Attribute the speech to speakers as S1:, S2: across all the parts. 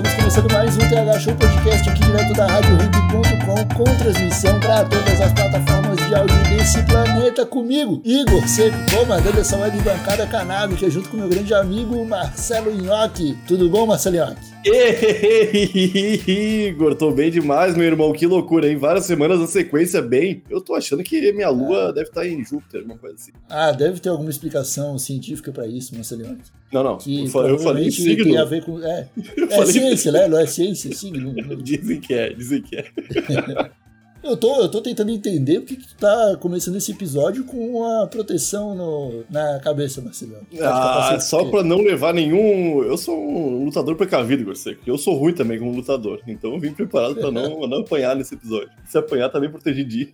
S1: Estamos começando mais um TH Show Podcast aqui direto da RadioRimp.com com transmissão para todas as plataformas de áudio desse planeta comigo, Igor Seco, comandando essa web bancada canábica junto com meu grande amigo Marcelo Nhoque. Tudo bom, Marcelo Nhoque?
S2: Ei, Igor, tô bem demais, meu irmão. Que loucura, hein? Várias semanas na sequência bem. Eu tô achando que minha lua deve estar em Júpiter, alguma coisa assim.
S1: Ah, deve ter alguma explicação científica para isso, Marcelo Nhoque.
S2: Não, não.
S1: Que
S2: eu falei, eu falei
S1: provavelmente tem
S2: signo.
S1: a ver com. É,
S2: Eu
S1: é ciência, né? Não é ciência, signo.
S2: Dizem que é, dizem que é.
S1: Eu tô, eu tô tentando entender porque que tu tá começando esse episódio com a proteção no, na cabeça, Marcelo.
S2: Ah, só pra não levar nenhum. Eu sou um lutador precavido, Igor Seco. Eu sou ruim também como lutador. Então eu vim preparado pra não, não apanhar nesse episódio. Se apanhar, tá bem protegidinho.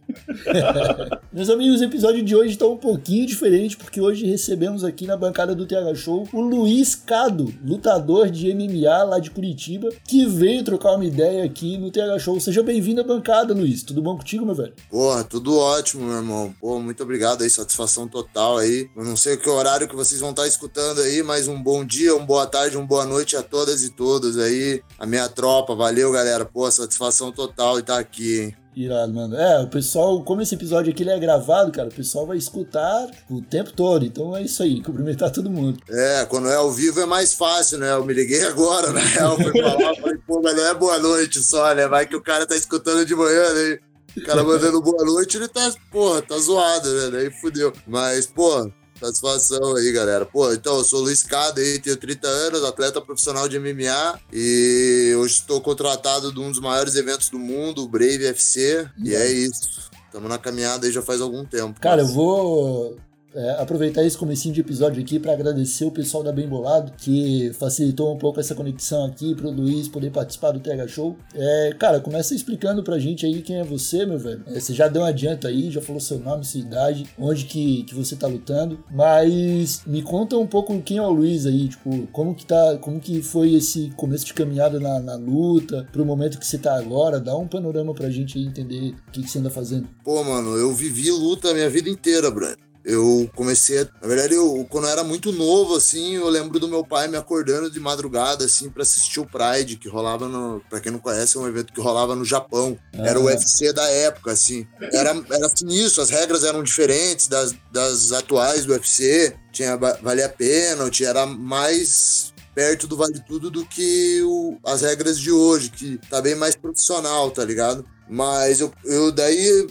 S1: Meus amigos, o episódio de hoje tá um pouquinho diferente, porque hoje recebemos aqui na bancada do TH Show o Luiz Cado, lutador de MMA lá de Curitiba, que veio trocar uma ideia aqui no TH Show. Seja bem-vindo à bancada, Luiz. Tudo bom contigo, meu velho?
S3: Porra, tudo ótimo, meu irmão. Pô, muito obrigado aí, satisfação total aí. Eu não sei que horário que vocês vão estar escutando aí, mas um bom dia, uma boa tarde, uma boa noite a todas e todos aí. A minha tropa, valeu, galera. Pô, satisfação total estar aqui, hein.
S1: Irado, mano. É, o pessoal, como esse episódio aqui ele é gravado, cara, o pessoal vai escutar o tempo todo. Então é isso aí, cumprimentar todo mundo.
S3: É, quando é ao vivo é mais fácil, né? Eu me liguei agora, na real, fui falar, falei, pô, mas não é boa noite só, né? Vai que o cara tá escutando de manhã, né? O cara mandando boa noite, ele tá, porra, tá zoado, né? Daí fudeu. Mas, pô, satisfação aí, galera. Pô, então, eu sou o Luiz Cada aí, tenho 30 anos, atleta profissional de MMA e hoje estou contratado de um dos maiores eventos do mundo, o Brave FC, e é isso. Estamos na caminhada aí já faz algum tempo.
S1: Cara, eu vou é, aproveitar esse comecinho de episódio aqui para agradecer o pessoal da Bem Bolado, que facilitou um pouco essa conexão aqui pro Luiz poder participar do TH Show. É, cara, começa explicando pra gente aí quem é você, meu velho. É, você já deu um adianto aí, já falou seu nome, sua idade, onde que, que você tá lutando, mas me conta um pouco quem é o Luiz aí, tipo, como que tá, como que foi esse começo de caminhada na, na luta, pro momento que você tá agora, dá um panorama pra gente aí entender o que, que você anda fazendo.
S3: Pô, mano, eu vivi luta a minha vida inteira, Bruno. Eu comecei, a- na verdade, eu, quando eu era muito novo, assim, eu lembro do meu pai me acordando de madrugada, assim, pra assistir o Pride, que rolava no, pra quem não conhece, é um evento que rolava no Japão. Era o
S1: Ah.
S3: UFC da época, assim. Era, era sinistro, as regras eram diferentes das, das atuais do UFC. Tinha, va- valia pênalti, era mais perto do Vale Tudo do que o- as regras de hoje, que tá bem mais profissional, tá ligado? Mas eu, eu daí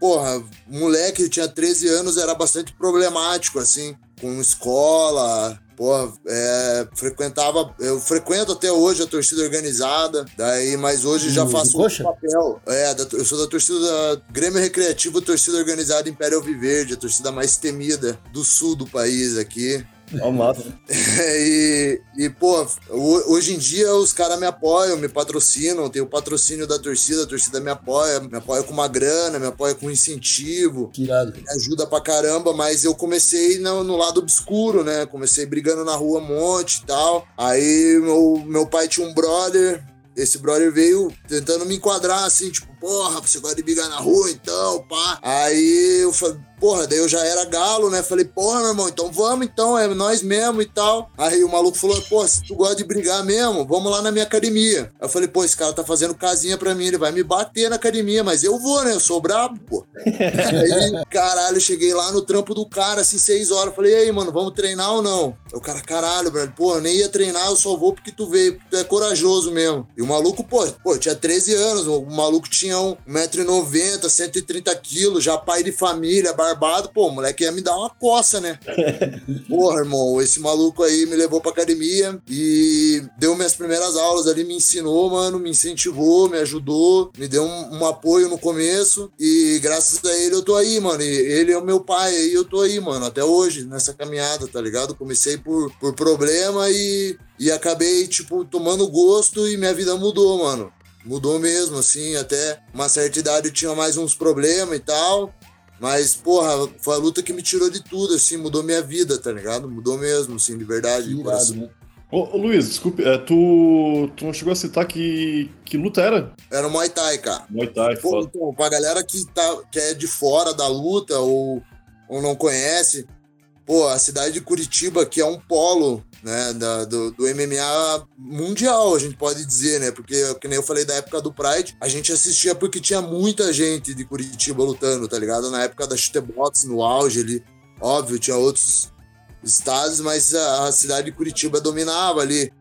S3: porra, moleque, tinha 13 anos, era bastante problemático, assim, com escola, porra, é, frequentava, eu frequento até hoje a torcida organizada, daí, mas hoje já
S1: Do-
S3: faço outro papel. É, da- eu sou da torcida da Grêmio Recreativo, torcida organizada Império Viverde, a torcida mais temida do sul do país aqui.
S2: Ó, massa.
S3: e, e, pô, ho- hoje em dia os caras me apoiam, me patrocinam, tem o patrocínio da torcida, a torcida me apoia, me apoia com uma grana, me apoia com incentivo,
S1: Que irado.
S3: me ajuda pra caramba, mas eu comecei no, no lado obscuro, né? Comecei brigando na rua um monte e tal. Aí meu, meu pai tinha um brother. Esse brother veio tentando me enquadrar assim, tipo, porra, você gosta de brigar na rua então, pá. Aí eu falei, porra, daí eu já era galo, né? Falei, porra, meu irmão, então vamos então, é nós mesmo e tal. Aí o maluco falou, pô, se tu gosta de brigar mesmo, vamos lá na minha academia. Aí eu falei, pô, esse cara tá fazendo casinha pra mim, ele vai me bater na academia, mas eu vou, né? Eu sou brabo, pô. Aí, caralho, eu cheguei lá no trampo do cara, assim, seis horas. Falei, e aí, mano, vamos treinar ou não? O cara, caralho, velho, pô, eu nem ia treinar, eu só vou porque tu veio, porque tu é corajoso mesmo. E o maluco, pô, pô, tinha 13 anos, o maluco tinha um 1,90m, 130 quilos, já pai de família, barbado, pô, o moleque ia me dar uma coça, né? Porra, irmão, esse maluco aí me levou pra academia e deu minhas primeiras aulas ali, me ensinou, mano, me incentivou, me ajudou, me deu um, um apoio no começo e graças a ele eu tô aí, mano. E ele é o meu pai, aí eu tô aí, mano, até hoje, nessa caminhada, tá ligado? Comecei por, por problema e, e acabei, tipo, tomando gosto e minha vida mudou, mano. Mudou mesmo, assim, até uma certa idade eu tinha mais uns problemas e tal. Mas, porra, foi a luta que me tirou de tudo, assim, mudou minha vida, tá ligado? Mudou mesmo, assim, de verdade.
S1: Irado,
S3: coração.
S1: né?
S2: Ô, ô, Luiz, desculpe, é, tu, tu não chegou a citar que, que luta era?
S3: Era o Muay Thai, cara.
S2: Muay Thai,
S3: Pô,
S2: foda.
S3: então, pra galera que, tá, que é de fora da luta ou, ou não conhece, pô, a cidade de Curitiba, que é um polo né, da- do, do MMA mundial, a gente pode dizer, né? Porque, que nem eu falei da época do Pride, a gente assistia porque tinha muita gente de Curitiba lutando, tá ligado? Na época da Chutebox, no auge ali, óbvio, tinha outros estados, mas a, a cidade de Curitiba dominava ali.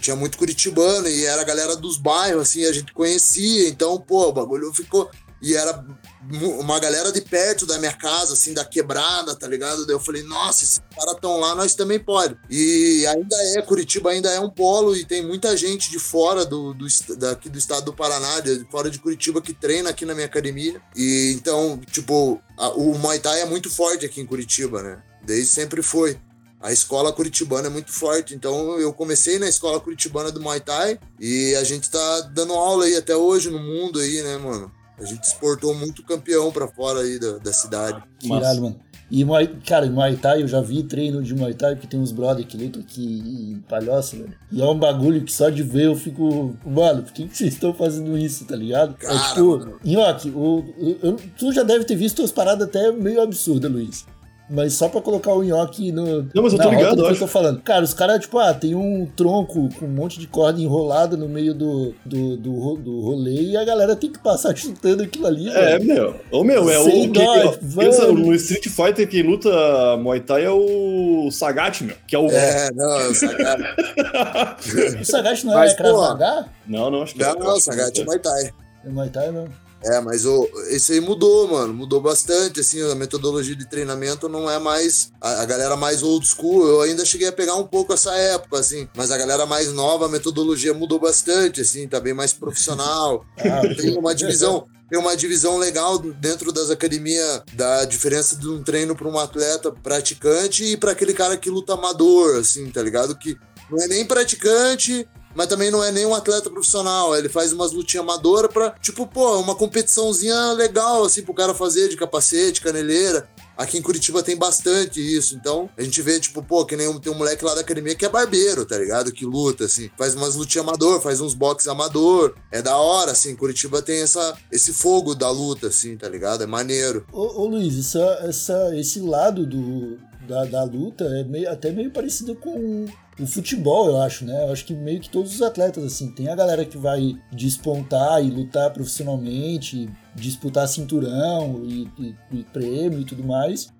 S3: Tinha muito curitibano e era a galera dos bairros, assim, a gente conhecia. Então, pô, o bagulho ficou. E era uma galera de perto da minha casa, assim, da quebrada, tá ligado? Daí eu falei, nossa, esses caras estão lá, nós também pode. E ainda é, Curitiba ainda é um polo e tem muita gente de fora do, do daqui do estado do Paraná, de fora de Curitiba, que treina aqui na minha academia. E então, tipo, a- o Muay Thai é muito forte aqui em Curitiba, né? Desde sempre foi. A escola curitibana é muito forte, então eu comecei na escola curitibana do Muay Thai e a gente tá dando aula aí até hoje no mundo aí, né, mano? A gente exportou muito campeão pra fora aí da, da cidade.
S1: Irado, mano. E, Muay, cara, em Muay Thai eu já vi treino de Muay Thai, porque tem uns brother que lutam aqui em Palhoça, velho. E é um bagulho que só de ver eu fico, mano, por que, que vocês estão fazendo isso, tá ligado?
S3: Cara,
S1: é tipo. Nhoque, o, o- eu- tu já deve ter visto umas paradas até meio absurdas, Luiz. Mas só pra colocar o nhoque no.
S2: Não, mas eu tô ligado, eu
S1: tô falando. Cara, os caras, tipo, ah, tem um tronco com um monte de corda enrolada no meio do, do, do, do rolê e a galera tem que passar chutando aquilo ali,
S2: É,
S1: velho.
S2: meu. Ô, meu, é
S1: Sem
S2: o. que-
S1: dó,
S2: pensa, no Street Fighter, quem luta Muay Thai é o Sagat, meu. Que é o.
S3: É, não, Sagat.
S1: O Sagat não
S3: Mas,
S1: é Krav
S3: pô,
S1: Maga?
S2: Não, não, acho que
S3: Não,
S2: é.
S3: não,
S2: acho que
S3: Sagat é Muay Thai.
S1: É Muay Thai, não.
S3: É, mas o, esse aí mudou, mano. Mudou bastante, assim, a metodologia de treinamento não é mais a, a galera mais old school. Eu ainda cheguei a pegar um pouco essa época, assim, mas a galera mais nova, a metodologia mudou bastante, assim, tá bem mais profissional.
S1: Ah,
S3: Tem uma divisão, tem uma divisão legal dentro das academias da diferença de um treino para um atleta praticante e para aquele cara que luta amador, assim, tá ligado? Que não é nem praticante, mas também não é nem um atleta profissional. Ele faz umas lutinhas amadoras pra, tipo, pô, uma competiçãozinha legal, assim, pro cara fazer de capacete, caneleira. Aqui em Curitiba tem bastante isso. Então, a gente vê, tipo, pô, que nem um, tem um moleque lá da academia que é barbeiro, tá ligado? Que luta, assim. Faz umas lutinhas amador, faz uns boxes amador. É da hora, assim. Curitiba tem essa, esse fogo da luta, assim, tá ligado? É maneiro.
S1: Ô, ô Luiz, essa, essa, esse lado do, da, da luta é meio, até meio parecido com o futebol, eu acho, né? Eu acho que meio que todos os atletas, assim, tem a galera que vai despontar e lutar profissionalmente, disputar cinturão e, e, e prêmio e tudo mais.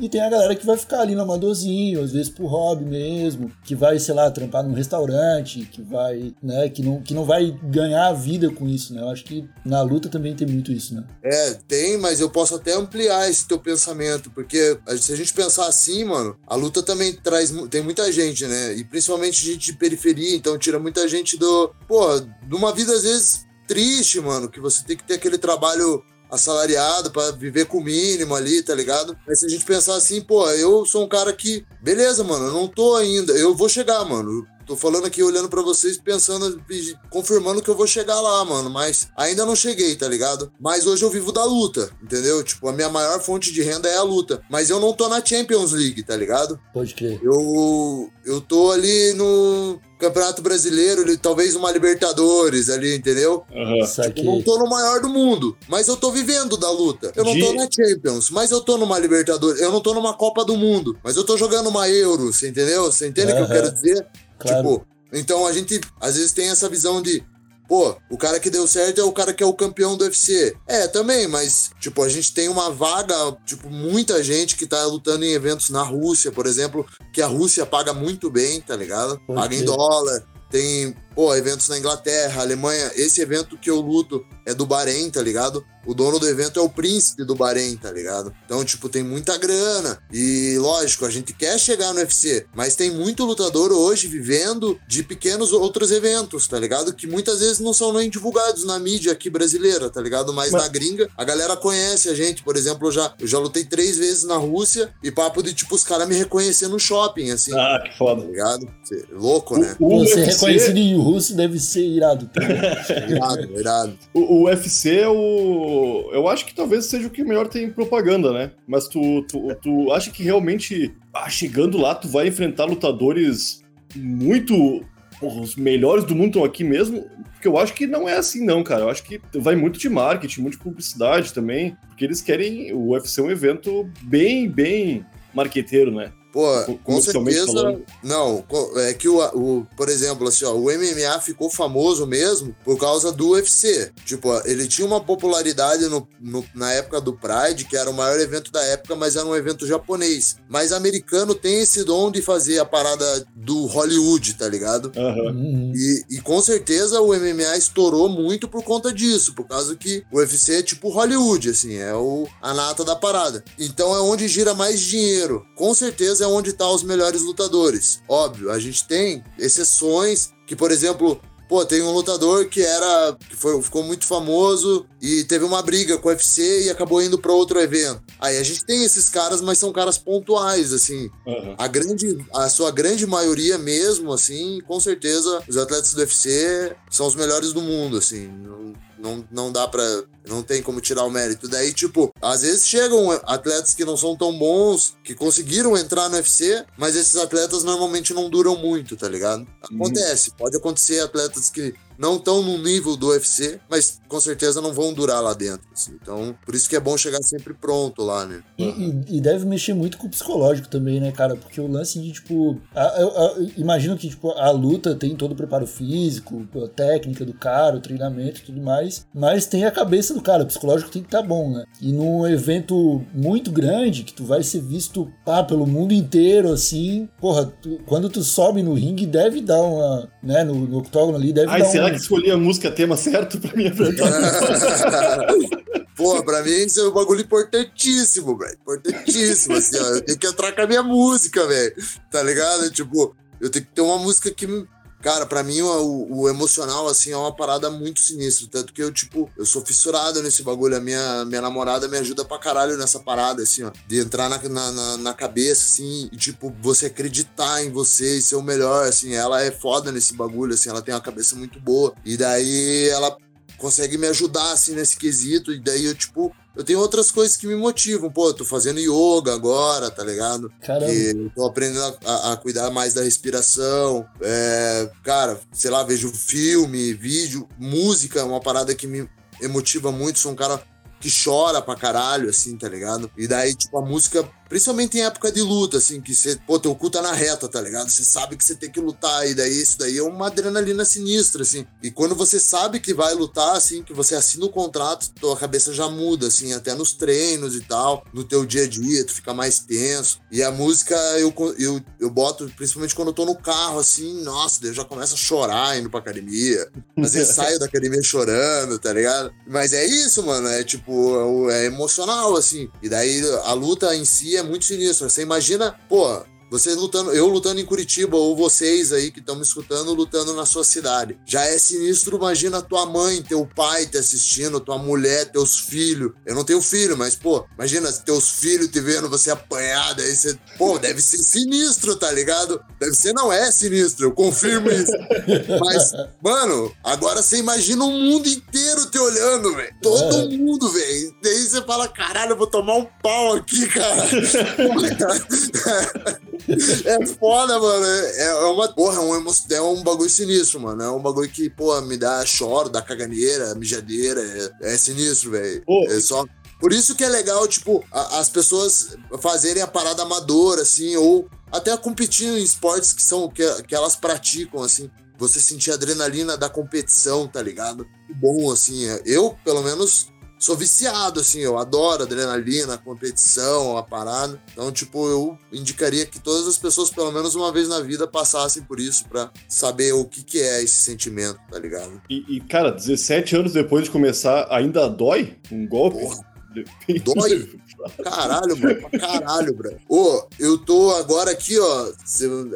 S1: E tem a galera que vai ficar ali no amadorzinho, às vezes por hobby mesmo, que vai, sei lá, trampar num restaurante, que vai, né, que não, que não vai ganhar a vida com isso, né? Eu acho que na luta também tem muito isso, né?
S3: É, tem, mas eu posso até ampliar esse teu pensamento, porque se a gente pensar assim, mano, a luta também traz. Tem muita gente, né? E principalmente gente de periferia, então tira muita gente do. Pô, de uma vida às vezes triste, mano, que você tem que ter aquele trabalho assalariado pra viver com o mínimo ali, tá ligado? Mas se a gente pensar assim, pô, eu sou um cara que. Beleza, mano, eu não tô ainda. Eu vou chegar, mano. Tô falando aqui, olhando pra vocês, pensando, confirmando que eu vou chegar lá, mano. Mas ainda não cheguei, tá ligado? Mas hoje eu vivo da luta, entendeu? Tipo, a minha maior fonte de renda é a luta. Mas eu não tô na Champions League, tá ligado?
S1: Pode crer.
S3: Eu, eu tô ali no Campeonato Brasileiro, talvez uma Libertadores ali, entendeu?
S2: Aham.
S3: Eu não tô no maior do mundo, mas eu tô vivendo da luta. Eu não
S2: De-
S3: tô na Champions, mas eu tô numa Libertadores. Eu não tô numa Copa do Mundo, mas eu tô jogando uma Euro, você entendeu? Você entende o que eu quero dizer?
S1: Claro.
S3: Tipo, então a gente às vezes tem essa visão de. Pô, o cara que deu certo é o cara que é o campeão do UFC. É, também, mas, tipo, a gente tem uma vaga, tipo, muita gente que tá lutando em eventos na Rússia, por exemplo, que a Rússia paga muito bem, tá ligado? Paga em dólar. Tem, pô, eventos na Inglaterra, Alemanha. Esse evento que eu luto é do Bahrein, tá ligado? O dono do evento é o príncipe do Bahrein, tá ligado? Então, tipo, tem muita grana. E, lógico, a gente quer chegar no UFC, mas tem muito lutador hoje vivendo de pequenos outros eventos, tá ligado? Que muitas vezes não são nem divulgados na mídia aqui brasileira, tá ligado? Mas,
S1: Mas-
S3: na gringa, a galera conhece a gente. Por exemplo, eu já, eu já lutei três vezes na Rússia e papo de, tipo, os caras me reconhecer no shopping, assim.
S2: Ah, que
S3: Tá
S2: foda.
S3: ligado? Cê- Louco, né?
S2: O, o
S1: Você é
S2: UFC
S1: reconhecido em russo deve ser irado também.
S3: Irado, irado.
S2: O, o UFC é o. Eu acho que talvez seja o que melhor tem propaganda, né? Mas tu, tu, tu acha que realmente, ah, chegando lá, tu vai enfrentar lutadores muito. porra, os melhores do mundo estão aqui mesmo? Porque eu acho que não é assim, não, cara. Eu acho que vai muito de marketing, muito de publicidade também. Porque eles querem. O UFC é um evento bem, bem marqueteiro, né?
S3: Pô, com certeza.
S2: falando.
S3: Não, é que o, o, por exemplo, assim, ó, o MMA ficou famoso mesmo por causa do UFC. Tipo, ó, ele tinha uma popularidade no, no- na época do Pride, que era o maior evento da época, mas era um evento japonês. Mas americano tem esse dom de fazer a parada do Hollywood, tá ligado?
S2: Aham.
S1: Uhum.
S3: E, e com certeza o MMA estourou muito por conta disso, por causa que o UFC é tipo Hollywood, assim, é o, a nata da parada. Então é onde gira mais dinheiro. Com certeza é onde tá os melhores lutadores. Óbvio, a gente tem exceções que, por exemplo, pô, tem um lutador que era que foi, ficou muito famoso e teve uma briga com o UFC e acabou indo para outro evento. Aí a gente tem esses caras, mas são caras pontuais, assim.
S2: aham.
S3: A grande, a sua grande maioria mesmo, assim, com certeza, os atletas do UFC são os melhores do mundo, assim. Não, não, não dá pra. Não tem como tirar o mérito. Daí, tipo, às vezes chegam atletas que não são tão bons, que conseguiram entrar no UFC, mas esses atletas normalmente não duram muito, tá ligado? Acontece. Pode acontecer atletas que não estão no nível do UFC, mas com certeza não vão durar lá dentro. assim. Então, por isso que é bom chegar sempre pronto lá, né?
S1: E, e- e deve mexer muito com o psicológico também, né, cara? Porque o lance de, tipo. a- eu- eu imagino que, tipo, a luta tem todo o preparo físico, a técnica do cara, o treinamento e tudo mais. Mas tem a cabeça do cara, o psicológico tem que estar bom, né? E num evento muito grande, que tu vai ser visto pá, pelo mundo inteiro, assim. Porra, tu- quando tu sobe no ringue, deve dar uma. né, no, no octógono ali, deve
S2: Ai,
S1: dar
S2: será
S1: um.
S2: que a música tema certo pra me enfrentar?
S3: Pô, pra mim isso é um bagulho importantíssimo, velho. Importantíssimo, assim, ó. Eu tenho que entrar com a minha música, velho. Tá ligado? Tipo, eu tenho que ter uma música que. Cara, pra mim o, o emocional, assim, é uma parada muito sinistra. Tanto que eu, tipo, eu sou fissurado nesse bagulho. A minha, minha namorada me ajuda pra caralho nessa parada, assim, ó. De entrar na, na- na cabeça, assim, e, tipo, você acreditar em você e ser o melhor, assim. Ela é foda nesse bagulho, assim, ela tem uma cabeça muito boa. E daí ela consegue me ajudar, assim, nesse quesito. E daí eu, tipo, eu tenho outras coisas que me motivam. Pô, eu tô fazendo yoga agora, tá ligado?
S1: Caramba.
S3: Que eu tô aprendendo a, a- a cuidar mais da respiração. É, cara, sei lá, vejo filme, vídeo, música, é uma parada que me emotiva muito. Sou um cara que chora pra caralho, assim, tá ligado? E daí, tipo, a música, principalmente em época de luta, assim, que você, pô, teu cu tá na reta, tá ligado? Você sabe que você tem que lutar, e daí isso daí é uma adrenalina sinistra, assim. E quando você sabe que vai lutar, assim, que você assina o contrato, tua cabeça já muda, assim, até nos treinos e tal, no teu dia a dia, tu fica mais tenso. E a música eu, eu, eu boto, principalmente quando eu tô no carro, assim, nossa, eu já começo a chorar indo pra academia. Às vezes saio da academia chorando, tá ligado? Mas é isso, mano, é tipo, é emocional, assim. E daí a luta em si é muito sinistra. Você imagina, pô, você lutando, eu lutando em Curitiba, ou vocês aí que estão me escutando lutando na sua cidade. Já é sinistro, imagina tua mãe, teu pai te assistindo, tua mulher, teus filhos. Eu não tenho filho, mas, pô, imagina teus filhos te vendo você apanhado, aí você. Pô, deve ser sinistro, tá ligado? Deve ser, não é sinistro, eu confirmo isso. Mas, mano, agora você imagina o mundo inteiro te olhando, velho. Todo mundo, velho. Daí você fala, caralho, eu vou tomar um pau aqui, cara. é foda, mano. É, é uma. Porra, é um, emo- é um bagulho sinistro, mano. É um bagulho que, pô, me dá choro, dá caganeira, mijadeira. É, é sinistro, velho. É só. Por isso que é legal, tipo, a- as pessoas fazerem a parada amadora, assim, ou até competir em esportes que são que, que elas praticam, assim. Você sentir a adrenalina da competição, tá ligado? Bom, assim. é- Eu, pelo menos, sou viciado, assim. Eu adoro adrenalina, a competição, a parada. Então, tipo, eu indicaria que todas as pessoas, pelo menos uma vez na vida, passassem por isso pra saber o que, que é esse sentimento, tá ligado?
S2: E, e, cara, 17 anos depois de começar, ainda dói um golpe?
S3: Porra. Dói? Caralho, mano. pra Caralho, bro. Ô, eu tô agora aqui, ó.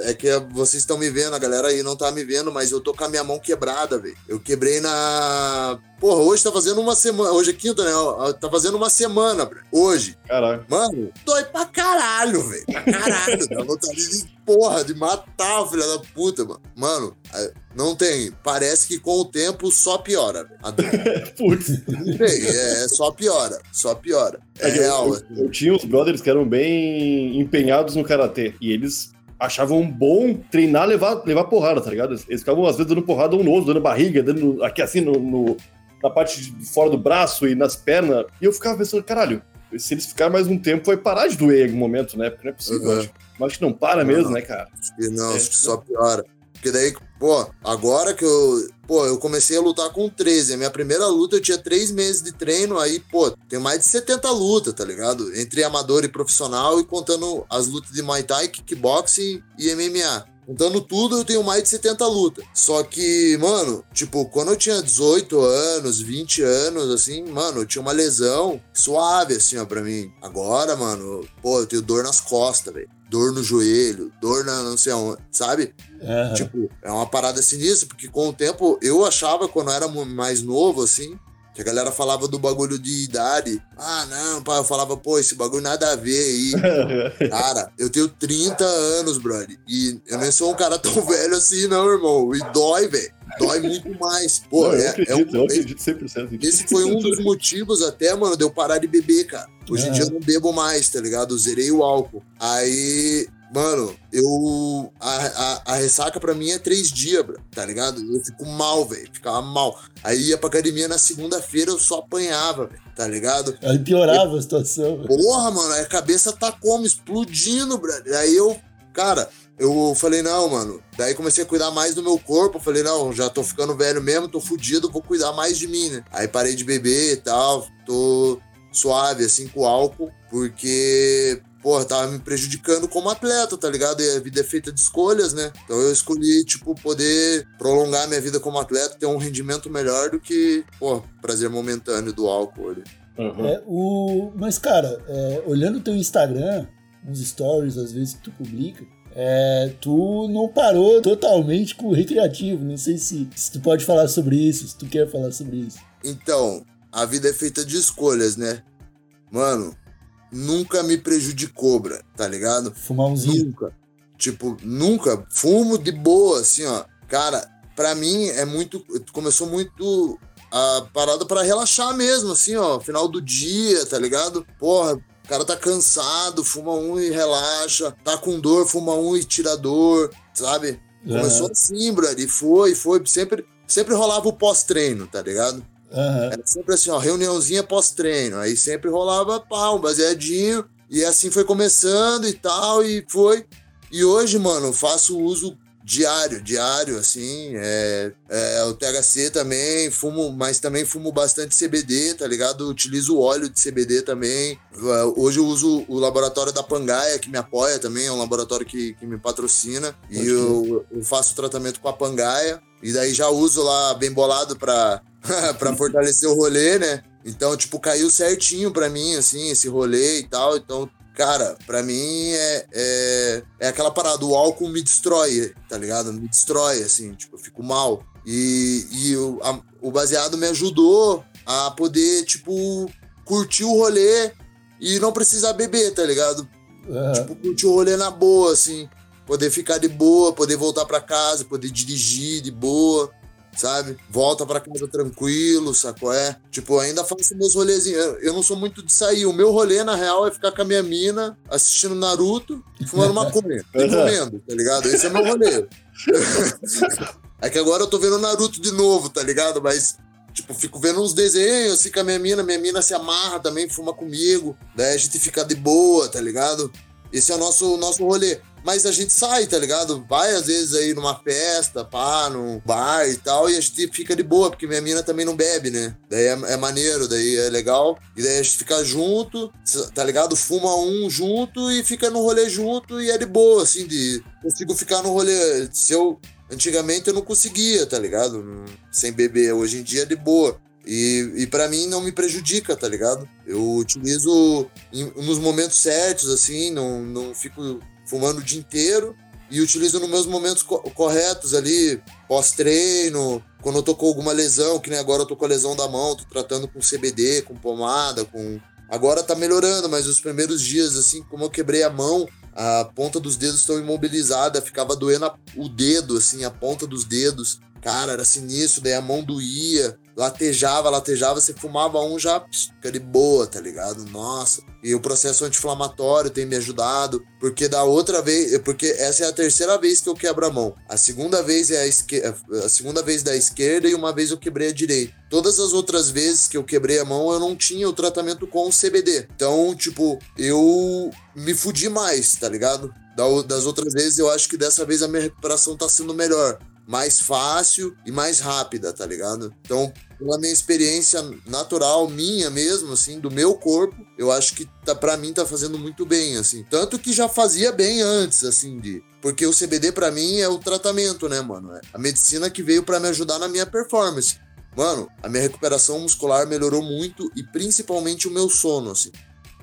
S3: É que vocês estão me vendo, a galera aí não tá me vendo, mas eu tô com a minha mão quebrada, velho. Eu quebrei na. Porra, hoje tá fazendo uma semana. Hoje é quinta, né? Tá fazendo uma semana, bro. Hoje.
S2: Caralho.
S3: Mano, dói pra caralho, velho. Pra caralho. Dá vontade de, porra, de matar o filho da puta, mano. Mano, é, não tem. Parece que com o tempo só piora.
S2: Putz.
S3: Não tem, é, só piora. Só piora. É
S2: É eu-
S3: real.
S2: eu, eu tinha uns brothers que eram bem empenhados no karatê. E eles achavam bom treinar, levar, levar porrada, tá ligado? Eles ficavam, às vezes, dando porrada um no outro, dando barriga, dando aqui assim no, no- na parte de fora do braço e nas pernas. E eu ficava pensando, caralho, se eles ficarem mais um tempo, vai parar de doer em algum momento, né? Porque não é possível.
S3: Uhum.
S2: Acho, mas acho que não para mesmo, né, cara?
S3: E não,
S2: É.
S3: acho que só piora. Porque daí, pô, agora que eu. Pô, eu comecei a lutar com 13. A minha primeira luta eu tinha três meses de treino, aí, pô, tem mais de 70 lutas, tá ligado? Entre amador e profissional e contando as lutas de Muay Thai, kickboxing e MMA. Contando tudo, eu tenho mais de 70 lutas. Só que, mano, tipo, quando eu tinha 18 anos, 20 anos, assim, mano, eu tinha uma lesão suave, assim, ó, pra mim. Agora, mano, pô, eu tenho dor nas costas, velho. Dor no joelho, dor na não sei onde, sabe?
S1: Aham.
S3: Tipo, é uma parada sinistra, porque com o tempo eu achava, quando eu era mais novo, assim, que a galera falava do bagulho de idade. Ah, não, pai, eu falava, pô, esse bagulho nada a ver aí. Cara, eu tenho 30 anos, brother. E eu nem sou um cara tão velho assim, não, irmão. E dói, velho. Dói muito mais. Pô,
S2: Não, eu
S3: é, é
S2: acredito, eu
S3: um,
S2: acredito 100%.
S3: esse foi um dos motivos até, mano, de eu parar de beber, cara. Hoje em
S1: É.
S3: dia eu não bebo mais, tá ligado? Eu zerei o álcool. Aí, mano, eu. A, a, a ressaca pra mim é três dias, bro, tá ligado? Eu fico mal, velho. Ficava mal. Aí ia pra academia na segunda-feira, eu só apanhava, velho, tá ligado?
S1: Aí piorava a situação. velho.
S3: Porra, mano, a cabeça tá como? Explodindo, brother. Aí eu, cara, eu falei, não, mano. Daí comecei a cuidar mais do meu corpo. Eu falei, não, já tô ficando velho mesmo, tô fudido, vou cuidar mais de mim, né? Aí parei de beber e tal, tô suave, assim, com álcool, porque. Porra, tava me prejudicando como atleta, tá ligado? E a vida é feita de escolhas, né? Então eu escolhi, tipo, poder prolongar minha vida como atleta, ter um rendimento melhor do que, pô, prazer momentâneo do álcool ali.
S2: Uhum.
S1: É, o... Mas, cara, é, olhando o teu Instagram, uns stories às vezes que tu publica, é, tu não parou totalmente com o recreativo. Não sei se, se tu pode falar sobre isso, se tu quer falar sobre isso.
S3: Então, a vida é feita de escolhas, né? Mano, nunca me prejudicou, bra, tá ligado?
S1: Fumar umzinho.
S3: Nunca. Tipo, nunca. Fumo de boa, assim, ó. Cara, pra mim é muito. Começou muito a parada pra relaxar mesmo, assim, ó. Final do dia, tá ligado? Porra, cara tá cansado, fuma um e relaxa. Tá com dor, fuma um e tira dor, sabe? Começou assim, brother. E foi, foi. Sempre, sempre rolava o pós-treino, tá ligado?
S1: aham.
S3: Era sempre assim, ó, reuniãozinha pós-treino. Aí sempre rolava pá, um baseadinho. E assim foi começando e tal, e foi. E hoje, mano, faço uso diário, diário, assim. É, é, o THC também, fumo, mas também fumo bastante CBD, tá ligado? Utilizo o óleo de CBD também. Hoje eu uso o laboratório da Pangaia, que me apoia também, é um laboratório que, que me patrocina. E eu, eu faço tratamento com a Pangaia. E daí já uso lá bem bolado pra, pra fortalecer o rolê, né? Então, tipo, caiu certinho pra mim, assim, esse rolê e tal. Então, cara, pra mim é, é, é aquela parada, o álcool me destrói, tá ligado? Me destrói, assim, tipo, eu fico mal. E, e o, a- o baseado me ajudou a poder, tipo, curtir o rolê e não precisar beber, tá ligado?
S1: aham.
S3: Tipo, curtir o rolê na boa, assim. Poder ficar de boa, poder voltar pra casa, poder dirigir de boa, sabe? Volta pra casa tranquilo, sacou? É. Tipo, ainda faço meus rolezinhos. Eu, eu não sou muito de sair. O meu rolê, na real, é ficar com a minha mina, assistindo Naruto, fumando maconha e comendo, tá ligado? Esse é meu rolê. é que agora eu tô vendo Naruto de novo, tá ligado? Mas. Tipo, fico vendo uns desenhos assim com a minha mina, minha mina se amarra também, fuma comigo, daí a gente fica de boa, tá ligado? Esse é o nosso, nosso rolê. Mas a gente sai, tá ligado? Vai às vezes aí numa festa, pá, num bar e tal, e a gente fica de boa, porque minha mina também não bebe, né? Daí é, é maneiro, daí é legal. E daí a gente fica junto, tá ligado? Fuma um junto e fica no rolê junto e é de boa, assim, de. Consigo ficar no rolê. Se eu. Antigamente eu não conseguia, tá ligado? Sem beber. Hoje em dia é de boa. E, e para mim não me prejudica, tá ligado? Eu utilizo em- nos momentos certos, assim, não, não fico fumando o dia inteiro e utilizo nos meus momentos co- corretos ali, pós-treino, quando eu tô com alguma lesão, que nem agora eu tô com a lesão da mão, tô tratando com CBD, com pomada, com Agora tá melhorando, mas os primeiros dias, assim, como eu quebrei a mão, a ponta dos dedos estão imobilizada, ficava doendo o dedo, assim, a ponta dos dedos. Cara, era sinistro, daí a mão doía, latejava, latejava, você fumava um já fica de boa, tá ligado? Nossa. E o processo anti-inflamatório tem me ajudado, porque da outra vez, porque essa é a terceira vez que eu quebro a mão. A segunda vez é a, esque, a segunda vez da esquerda e uma vez eu quebrei a direita. Todas as outras vezes que eu quebrei a mão, eu não tinha o tratamento com o CBD. Então, tipo, eu me fudi mais, tá ligado? Da- Das outras vezes, eu acho que dessa vez a minha recuperação tá sendo melhor. Mais fácil e mais rápida, tá ligado? Então, pela minha experiência natural, minha mesmo, assim, do meu corpo, eu acho que tá, pra mim tá fazendo muito bem, assim. Tanto que já fazia bem antes, assim, de. Porque o CBD pra mim é o tratamento, né, mano? É a medicina que veio pra me ajudar na minha performance. Mano, a minha recuperação muscular melhorou muito e principalmente o meu sono, assim.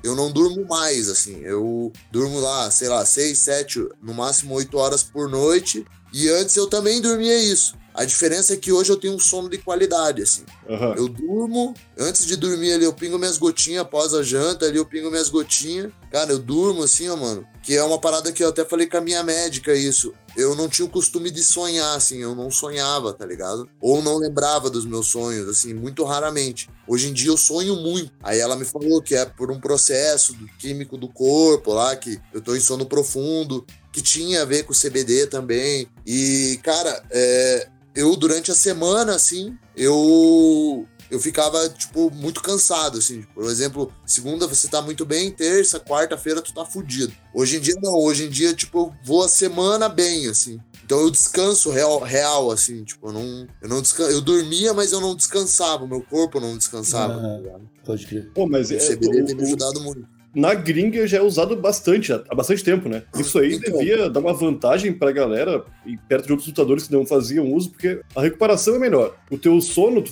S3: Eu não durmo mais, assim. Eu durmo lá, sei lá, seis, sete, no máximo oito horas por noite. E antes eu também dormia isso. A diferença é que hoje eu tenho um sono de qualidade, assim.
S2: Aham.
S3: Eu durmo, antes de dormir ali, eu pingo minhas gotinhas, após a janta ali, eu pingo minhas gotinhas. Cara, eu durmo assim, ó, mano. Que é uma parada que eu até falei com a minha médica isso. Eu não tinha o costume de sonhar, assim, eu não sonhava, tá ligado? Ou não lembrava dos meus sonhos, assim, muito raramente. Hoje em dia eu sonho muito. Aí ela me falou que é por um processo do químico do corpo lá, que eu tô em sono profundo, que tinha a ver com o CBD também. E, cara, é, eu durante a semana, assim, eu eu ficava, tipo, muito cansado, assim. Por exemplo, segunda você tá muito bem, terça, quarta-feira tu tá fudido. Hoje em dia não, hoje em dia, tipo, eu vou a semana bem, assim. Então eu descanso real, real assim, tipo, eu não, eu não descan... eu dormia, mas eu não descansava, o meu corpo não descansava. tá
S1: Aham.
S3: ligado?
S1: Pode crer.
S2: Pô, mas
S3: O
S2: é,
S3: CBD tem
S2: o-
S3: me ajudado muito.
S2: Na gringa já é usado bastante, há bastante tempo, né? Isso aí devia dar uma vantagem pra galera, e perto de outros lutadores que não faziam uso, porque a recuperação é melhor, o teu sono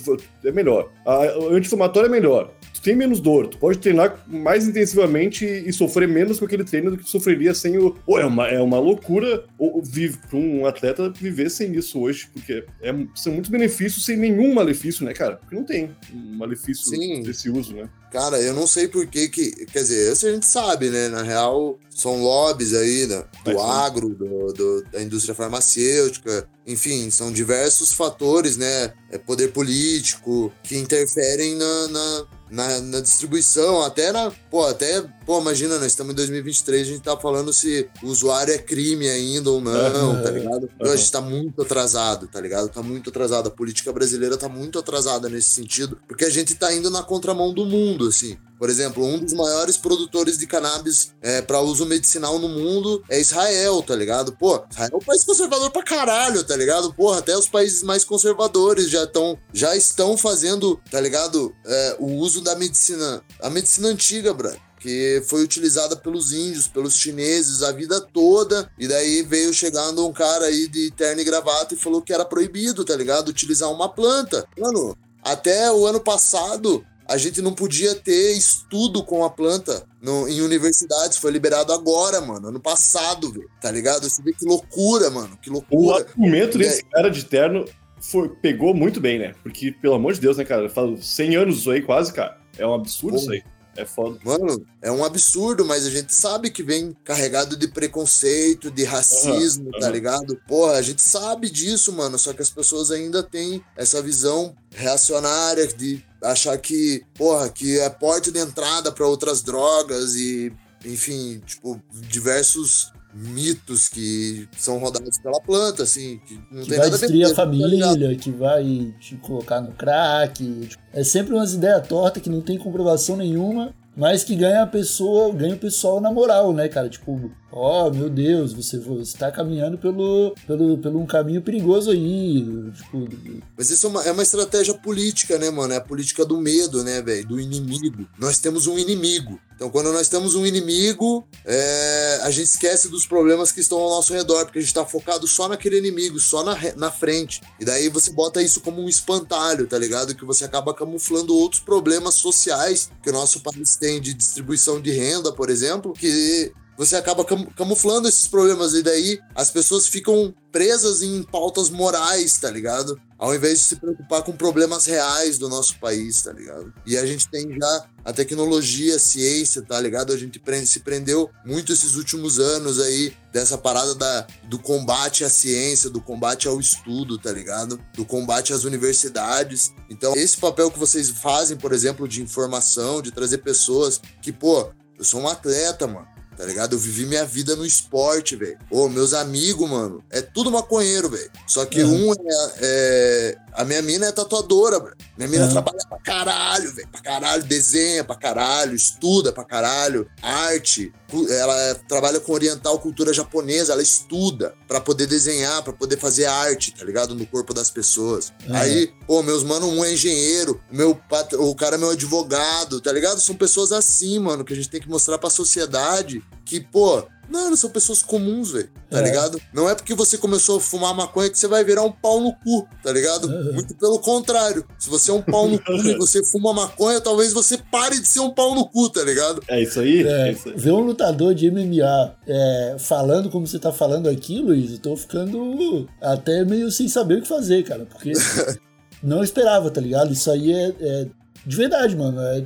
S2: é melhor, a- o anti-inflamatório é melhor, tu tem menos dor, tu pode treinar mais intensivamente e sofrer menos com aquele treino do que tu sofreria sem o... Pô, é uma, é uma loucura o- o- vive- pra um atleta viver sem isso hoje, porque é- são muitos benefícios sem nenhum malefício, né, cara? Porque não tem um malefício
S3: Sim.
S2: desse uso, né?
S3: Cara, eu não sei por que que. Quer dizer, isso a gente sabe, né? Na real, são lobbies aí né, do
S2: Mas
S3: agro, do, do- da indústria farmacêutica, enfim, são diversos fatores, né? É poder político que interferem na, na, na, na distribuição, até na. Pô, até. Pô, imagina, nós estamos em 2023, a gente tá falando se o usuário é crime ainda ou não, tá ligado?
S2: Aham.
S3: A gente tá muito atrasado, tá ligado? Tá muito atrasado. A política brasileira tá muito atrasada nesse sentido, porque a gente tá indo na contramão do mundo, assim. Por exemplo, um dos maiores produtores de cannabis é, para uso medicinal no mundo é Israel, tá ligado? Pô, Israel é um país conservador pra caralho, tá ligado? Porra, até os países mais conservadores já estão já estão fazendo, tá ligado? É, o uso da medicina, a medicina antiga, brother que foi utilizada pelos índios, pelos chineses a vida toda, e daí veio chegando um cara aí de terno e gravata e falou que era proibido, tá ligado? Utilizar uma planta. Mano, até o ano passado a gente não podia ter estudo com a planta no- em universidades, foi liberado agora, mano, ano passado, velho, tá ligado? Você vê que loucura, mano, que
S2: O
S3: loucura.
S2: argumento
S3: E
S2: desse cara de terno foi, pegou muito bem, né? Porque, pelo amor de Deus, né, cara? Faz 100 anos isso aí, quase, cara. É um absurdo
S3: Pô.
S2: isso aí. É foda.
S3: Mano, é um absurdo, mas a gente sabe que vem carregado de preconceito, de racismo,
S2: Aham,
S3: tá ligado? Porra, a gente sabe disso, mano, só que as pessoas ainda têm essa visão reacionária de achar que, porra, que é porta de entrada pra outras drogas e, enfim, tipo, diversos mitos que são rodados pela planta, assim, que não
S1: Que
S3: tem
S1: vai
S3: nada a ver
S1: destruir a
S3: com isso, tá
S1: família, que vai te colocar no crack. tipo, É sempre umas ideias tortas que não tem comprovação nenhuma, mas que ganha a pessoa, ganha o pessoal na moral, né, cara? Tipo, ó, meu Deus, você, você tá caminhando pelo, pelo, pelo um caminho perigoso aí. Tipo,
S3: Mas isso é uma, é uma estratégia política, né, mano? É a política do medo, né, velho? Do inimigo. Nós temos um inimigo. Então, quando nós temos um inimigo, é, a gente esquece dos problemas que estão ao nosso redor, porque a gente tá focado só naquele inimigo, só na, na frente. E daí você bota isso como um espantalho, tá ligado? Que você acaba camuflando outros problemas sociais que o nosso país tem de distribuição de renda, por exemplo, que você acaba cam- camuflando esses problemas e daí as pessoas ficam presas em pautas morais, tá ligado? Ao invés de se preocupar com problemas reais do nosso país, tá ligado? E a gente tem já a tecnologia, a ciência, tá ligado? A gente se prendeu muito esses últimos anos aí dessa parada da, do combate à ciência, do combate ao estudo, tá ligado? Do combate às universidades. Então, esse papel que vocês fazem, por exemplo, de informação, de trazer pessoas que, pô, eu sou um atleta, mano tá ligado? Eu vivi minha vida no esporte, velho. Ô, meus amigos, mano, é tudo maconheiro, velho. Só que uhum. um é, é, A minha mina é tatuadora, velho. Minha mina uhum. trabalha pra caralho, velho. Pra caralho, desenha pra caralho, estuda pra caralho, arte. Ela trabalha com oriental cultura japonesa, ela estuda para poder desenhar, para poder fazer arte, tá ligado? No corpo das pessoas. Uhum. Aí, pô, meus mano, um é engenheiro, meu pat... o cara é meu advogado, tá ligado? São pessoas assim, mano, que a gente tem que mostrar pra sociedade que, pô, Mano, são pessoas comuns, velho. Tá é. ligado? Não é porque você começou a fumar maconha que você vai virar um pau no cu, tá ligado? É. Muito pelo contrário. Se você é um pau no cu e você fuma maconha, talvez você pare de ser um pau no cu, tá ligado?
S2: É isso aí. É,
S1: é
S2: isso aí.
S1: Ver um lutador de MMA é, falando como você tá falando aqui, Luiz, eu tô ficando até meio sem saber o que fazer, cara. Porque não esperava, tá ligado? Isso aí é, é de verdade, mano. É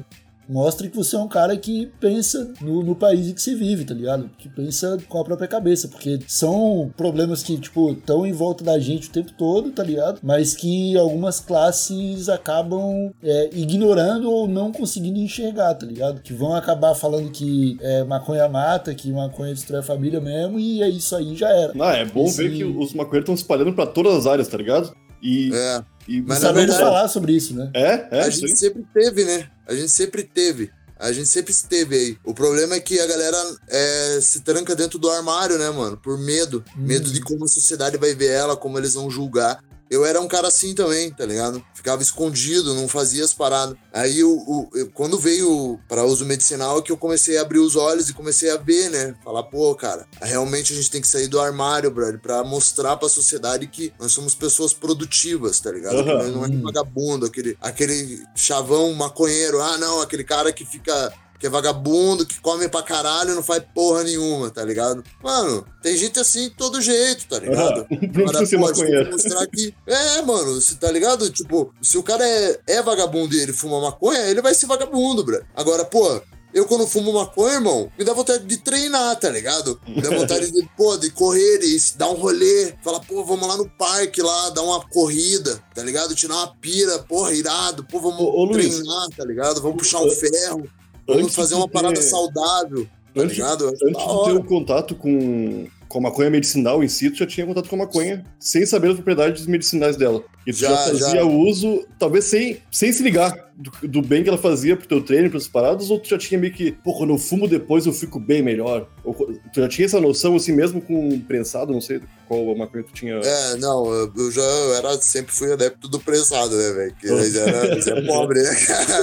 S1: mostra que você é um cara que pensa no, no país em que se vive, tá ligado? Que pensa com a própria cabeça, porque são problemas que, tipo, estão em volta da gente o tempo todo, tá ligado? Mas que algumas classes acabam é, ignorando ou não conseguindo enxergar, tá ligado? Que vão acabar falando que é, maconha mata, que maconha destrói a família mesmo, e é isso aí, já era.
S2: Não, é bom Esse... ver que os maconheiros estão espalhando para todas as áreas, tá ligado?
S1: E, é. e mas sabemos verdade, falar sobre isso, né?
S2: É, é.
S3: A gente sempre teve, né? A gente sempre teve. A gente sempre esteve aí. O problema é que a galera é, se tranca dentro do armário, né, mano? Por medo. Hum. Medo de como a sociedade vai ver ela, como eles vão julgar eu era um cara assim também, tá ligado? Ficava escondido, não fazia as paradas. Aí, o, o eu, quando veio para uso medicinal, é que eu comecei a abrir os olhos e comecei a ver, né? Falar, pô, cara, realmente a gente tem que sair do armário, brother, pra mostrar pra sociedade que nós somos pessoas produtivas, tá ligado? Uhum. Não é vagabundo, aquele, aquele chavão maconheiro. Ah, não, aquele cara que fica que é vagabundo, que come pra caralho e não faz porra nenhuma, tá ligado? Mano, tem gente assim de todo jeito, tá ligado?
S2: Uhum. Agora, pode
S3: mostrar que. É, mano, você tá ligado? Tipo, se o cara é, é vagabundo e ele fuma maconha, ele vai ser vagabundo, bro. Agora, pô, eu, quando fumo maconha, irmão, me dá vontade de treinar, tá ligado? Me dá vontade de, pô, de correr, de dar um rolê. Falar, pô, vamos lá no parque lá, dar uma corrida, tá ligado? Tirar uma pira, porra, irado. Pô, vamos ô, ô, treinar, Luiz, tá ligado? Vamos puxar um ferro. Vamos fazer uma parada ter... saudável. Tá
S2: antes, ligado? antes de ter um contato com, com a maconha medicinal em si, tu já tinha contato com a maconha sem saber as propriedades medicinais dela. E tu já, já fazia já. uso, talvez sem, sem se ligar do, do, bem que ela fazia pro teu treino, pras paradas, ou tu já tinha meio que, pô, quando eu fumo depois eu fico bem melhor? Ou, tu já tinha essa noção, assim, mesmo com prensado, não sei qual maconha tu tinha?
S3: É, não, eu já era, sempre fui adepto do prensado, né, velho? Que você é pobre, né, cara?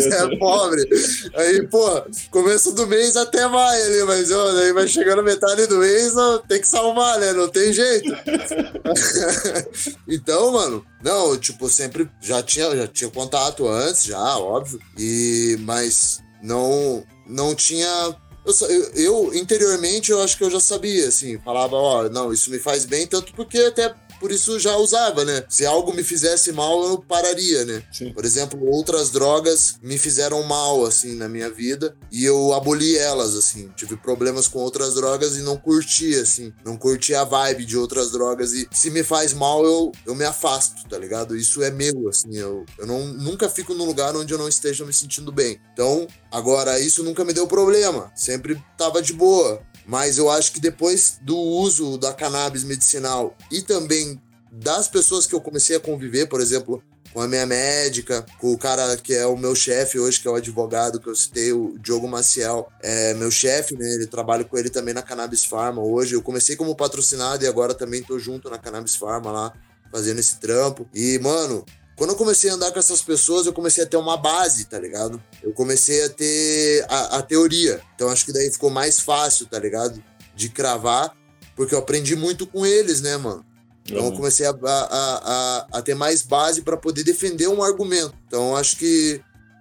S3: É pobre. Aí, pô, começo do mês até vai ali, mas ó, aí vai chegando metade do mês, ó, tem que salvar, né? Não tem jeito. então, mano, não, tipo, sempre já tinha, já tinha contato antes, já, óbvio. E, mas não, não tinha. Eu, eu, interiormente eu acho que eu já sabia, assim, falava, ó, não, isso me faz bem, tanto porque até por isso já usava, né? Se algo me fizesse mal, eu pararia, né? Sim. Por exemplo, outras drogas me fizeram mal, assim, na minha vida e eu aboli elas, assim. Tive problemas com outras drogas e não curti, assim. Não curti a vibe de outras drogas e se me faz mal, eu, eu me afasto, tá ligado? Isso é meu, assim. Eu, eu não, nunca fico num lugar onde eu não esteja me sentindo bem. Então, agora, isso nunca me deu problema. Sempre tava de boa. Mas eu acho que depois do uso da cannabis medicinal e também das pessoas que eu comecei a conviver, por exemplo, com a minha médica, com o cara que é o meu chefe hoje, que é o advogado que eu citei, o Diogo Maciel, é meu chefe, né? Ele trabalho com ele também na Cannabis Pharma hoje. Eu comecei como patrocinado e agora também tô junto na Cannabis Pharma lá, fazendo esse trampo. E, mano, quando eu comecei a andar com essas pessoas, eu comecei a ter uma base, tá ligado? Eu comecei a ter a, a teoria. Então acho que daí ficou mais fácil, tá ligado? De cravar, porque eu aprendi muito com eles, né, mano? Então eu comecei a, a, a, a ter mais base para poder defender um argumento. Então acho que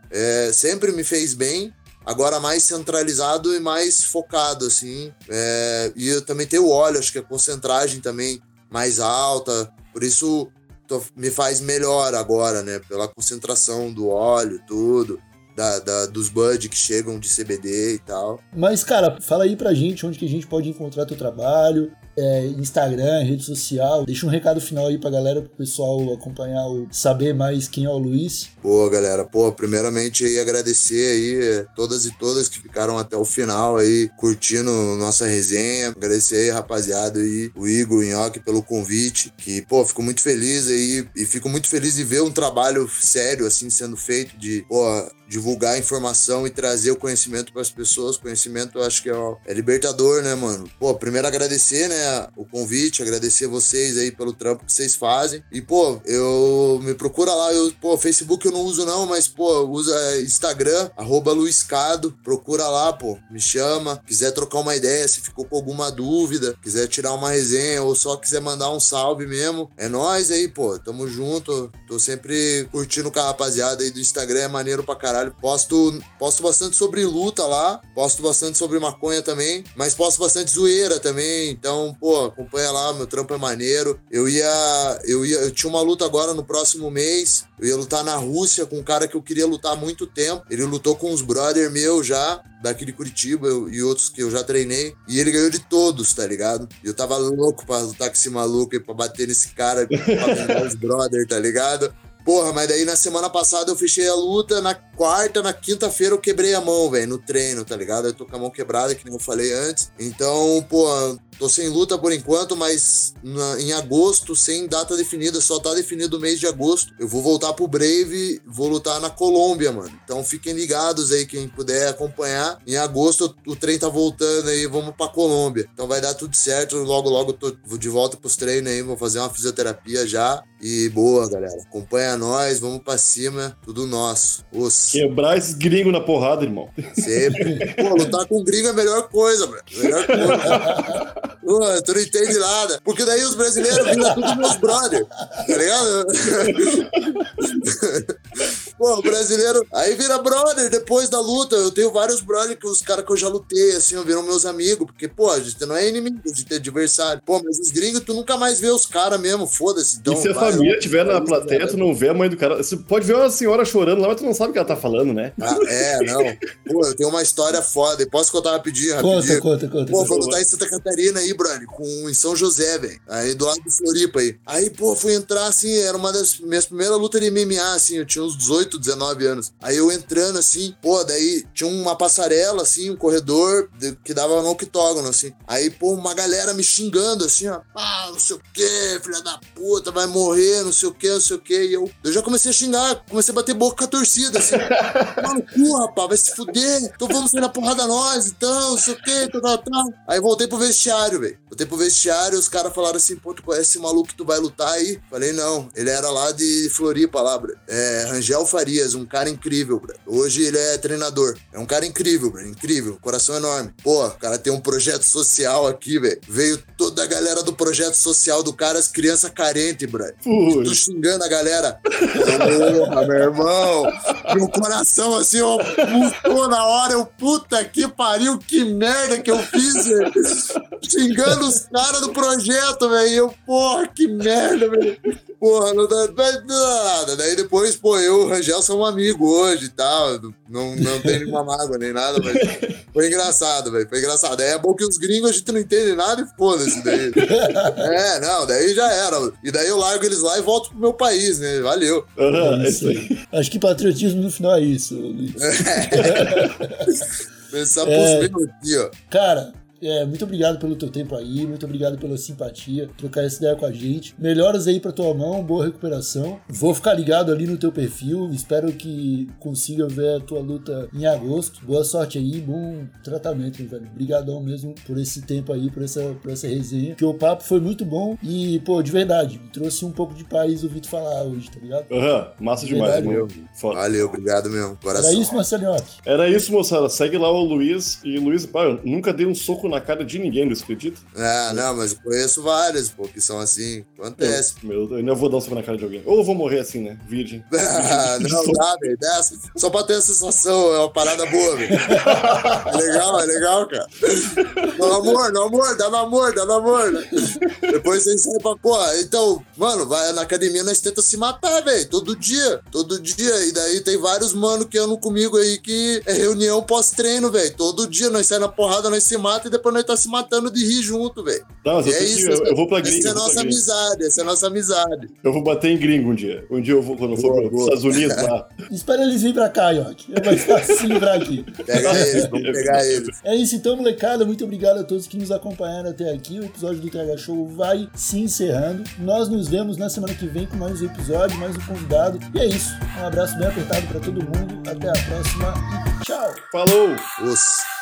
S3: é, sempre me fez bem, agora mais centralizado e mais focado, assim. É, e eu também tenho óleo, acho que a concentragem também mais alta. Por isso tô- me faz melhor agora, né? Pela concentração do óleo, tudo. Da, da- dos bud que chegam de CBD e tal.
S1: Mas, cara, fala aí pra gente onde que a gente pode encontrar teu trabalho, é, Instagram, rede social. Deixa um recado final aí pra galera, pro pessoal acompanhar, saber mais quem é o Luiz.
S3: Boa, galera. Pô, primeiramente aí agradecer aí eh, todas e todas que ficaram até o final aí, curtindo nossa resenha. Agradecer aí, rapaziada, aí, o Igor, o Nhoque pelo convite. Que, pô, fico muito feliz aí e fico muito feliz de ver um trabalho sério, assim, sendo feito de, pô, divulgar a informação e trazer o conhecimento para as pessoas. Conhecimento, eu acho que é, é libertador, né, mano? Pô, primeiro agradecer, né, o convite, agradecer vocês aí pelo trampo que vocês fazem. E, pô, eu me procura lá, eu, pô, Facebook eu não uso não, mas, pô, usa Instagram, arroba Luiscado, procura lá, pô, me chama, quiser trocar uma ideia, se ficou com alguma dúvida, quiser tirar uma resenha ou só quiser mandar um salve mesmo, é nóis aí, pô, tamo junto, tô sempre curtindo com a rapaziada aí do Instagram, é maneiro pra caralho, posto, posto bastante sobre luta lá, posto bastante sobre maconha também, mas posto bastante zoeira também, então, pô, acompanha lá, meu trampo é maneiro, eu ia, eu ia, eu tinha uma luta agora no próximo mês, eu ia lutar na Rússia com um cara que eu queria lutar há muito tempo. Ele lutou com uns brother meu já, daqui de Curitiba eu- e outros que eu já treinei. E ele ganhou de todos, tá ligado? Eu tava louco pra lutar com esse maluco e pra bater nesse cara, pra os brother, tá ligado? Porra, mas daí na semana passada eu fechei a luta, na quarta, na quinta-feira eu quebrei a mão, velho, no treino, tá ligado? Eu tô com a mão quebrada, que nem eu falei antes. Então, pô, tô sem luta por enquanto, mas na- em agosto, sem data definida, só tá definido o mês de agosto. Eu vou voltar pro Brave, vou lutar na Colômbia, mano. Então fiquem ligados aí, quem puder acompanhar. Em agosto o trem tá voltando aí, vamos pra Colômbia. Então vai dar tudo certo, logo logo tô de volta pros treinos aí, vou fazer uma fisioterapia já. E boa, galera. Acompanha nós, vamos pra cima, tudo nosso. Os,
S2: Quebrar esses gringos na porrada, irmão.
S3: sempre. Pô, lutar com gringo é a melhor coisa, bro. Melhor coisa. Tu não entende nada. Porque daí os brasileiros viram tudo meus brother. Tá ligado? Pô, o brasileiro. Aí vira brother depois da luta. Eu tenho vários brothers que os caras que eu já lutei, assim, viram meus amigos. Porque, pô, a gente não é inimigo, a gente é adversário. Pô, mas os gringos, tu nunca mais vê os caras mesmo, foda-se. Então,
S2: e se a
S3: vai,
S2: família estiver na plateia, tu não vê a mãe do cara. Você pode ver uma senhora chorando lá, mas tu não sabe o que ela tá falando, né?
S3: Ah, é, não. Pô, eu tenho uma história foda. Posso contar rapidinho,
S1: Conta,
S3: rapidinho?
S1: conta, conta.
S3: Pô,
S1: conta.
S3: foi lutar em Santa Catarina aí, brother, com, em São José, velho. Aí do lado do Floripa aí. Aí, pô, fui entrar assim, era uma das minhas primeiras lutas de MMA, assim, eu tinha uns 18, 19 anos. Aí eu entrando assim, pô, daí tinha uma passarela, assim, um corredor que dava no octógono, assim. Aí, pô, uma galera me xingando, assim, ó. Ah, não sei o quê, filha da puta, vai morrer, não sei o quê, não sei o quê. E eu, eu já comecei a xingar, comecei a bater boca com a torcida, assim. Mano, cu, rapaz, vai se fuder. Então vamos sair na porrada nós, então, não sei o quê, tal, tal, tal. Aí voltei pro vestiário, velho. Voltei pro vestiário os caras falaram assim, pô, tu conhece esse maluco que tu vai lutar aí? Falei, não. Ele era lá de Floripa, lá. É, Rangel Farias, um cara incrível, bro. Hoje ele é treinador. É um cara incrível, bro. Incrível. Coração enorme. Pô, o cara tem um projeto social aqui, velho. Veio toda a galera do projeto social do cara, as crianças carentes, bro. Tô xingando a galera. Porra, meu irmão. Meu coração, assim, ó, mudou na hora. Eu, puta que pariu, que merda que eu fiz, velho. Xingando os caras do projeto, velho. Eu, porra, que merda, velho. Porra, não dá, nada. Daí depois, pô, eu e o Rangel somos amigos hoje e tal. Não, não tem nenhuma mágoa nem nada, mas foi engraçado, velho. Foi engraçado. Aí é bom que os gringos a gente não entende nada e foda-se daí. É, não, daí já era. E daí eu largo eles lá e volto pro meu país, né? Valeu.
S2: aham,
S1: É
S2: é
S1: isso
S2: aí.
S1: Acho que patriotismo no final é isso, Luiz.
S3: Pensar
S1: É.
S3: pros meus aqui, ó.
S1: Cara, é, muito obrigado pelo teu tempo aí, muito obrigado pela simpatia, trocar essa ideia com a gente. Melhoras aí pra tua mão, boa recuperação. Vou ficar ligado ali no teu perfil, espero que consiga ver a tua luta em agosto. Boa sorte aí, bom tratamento, velho. Obrigadão mesmo por esse tempo aí, por essa, por essa resenha, que o papo foi muito bom e, pô, de verdade, me trouxe um pouco de paz ouvir tu falar hoje, tá ligado?
S2: Aham, massa demais,
S1: Verdade,
S2: irmão. Foda.
S3: Valeu, obrigado mesmo.
S1: Era
S3: Coração.
S1: isso, Marcelinho?
S2: Era isso, moçada. Segue lá o Luiz. E Luiz, pá, eu nunca dei um soco na cara de ninguém, não acredita?
S3: É, não, mas eu conheço vários, pô, que são assim. Acontece.
S2: Meu, eu ainda vou dar um soco na cara de alguém. Ou eu vou morrer assim, né? Virgem.
S3: não dá, velho. Só pra ter a sensação, é uma parada boa, velho. É legal, é legal, cara. No amor, no amor, dá no amor, dá no amor. Né? Depois você sai pra, pô, então, mano, vai na academia, nós tenta se matar, velho. Todo dia, todo dia. E daí tem vários mano que andam comigo aí que é reunião pós-treino, velho. Todo dia nós saímos na porrada, nós se mata e depois nós tá se matando de rir junto, velho.
S2: Não, mas eu,
S3: é isso,
S2: eu, eu vou pra
S3: Essa
S2: gringa.
S3: é
S2: pra
S3: nossa amizade, essa é nossa amizade.
S2: Eu vou bater em gringo um dia. Um dia eu vou, quando eu for para os. Estados Unidos lá.
S1: Espera eles virem pra cá, York. É mais fácil se livrar aqui.
S3: Pega eles, vamos pegar eles.
S1: É isso então, molecada. Muito obrigado a todos que nos acompanharam até aqui. O episódio do TH Show vai se encerrando. Nós nos vemos na semana que vem com mais um episódio, mais um convidado. E é isso. Um abraço bem apertado pra todo mundo. Até a próxima e tchau.
S2: Falou!
S3: Os.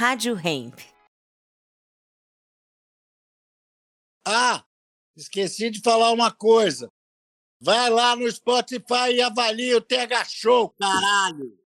S4: Rádio Hemp.
S5: Ah, esqueci de falar uma coisa. Vai lá no Spotify e avalia o TH Show, caralho.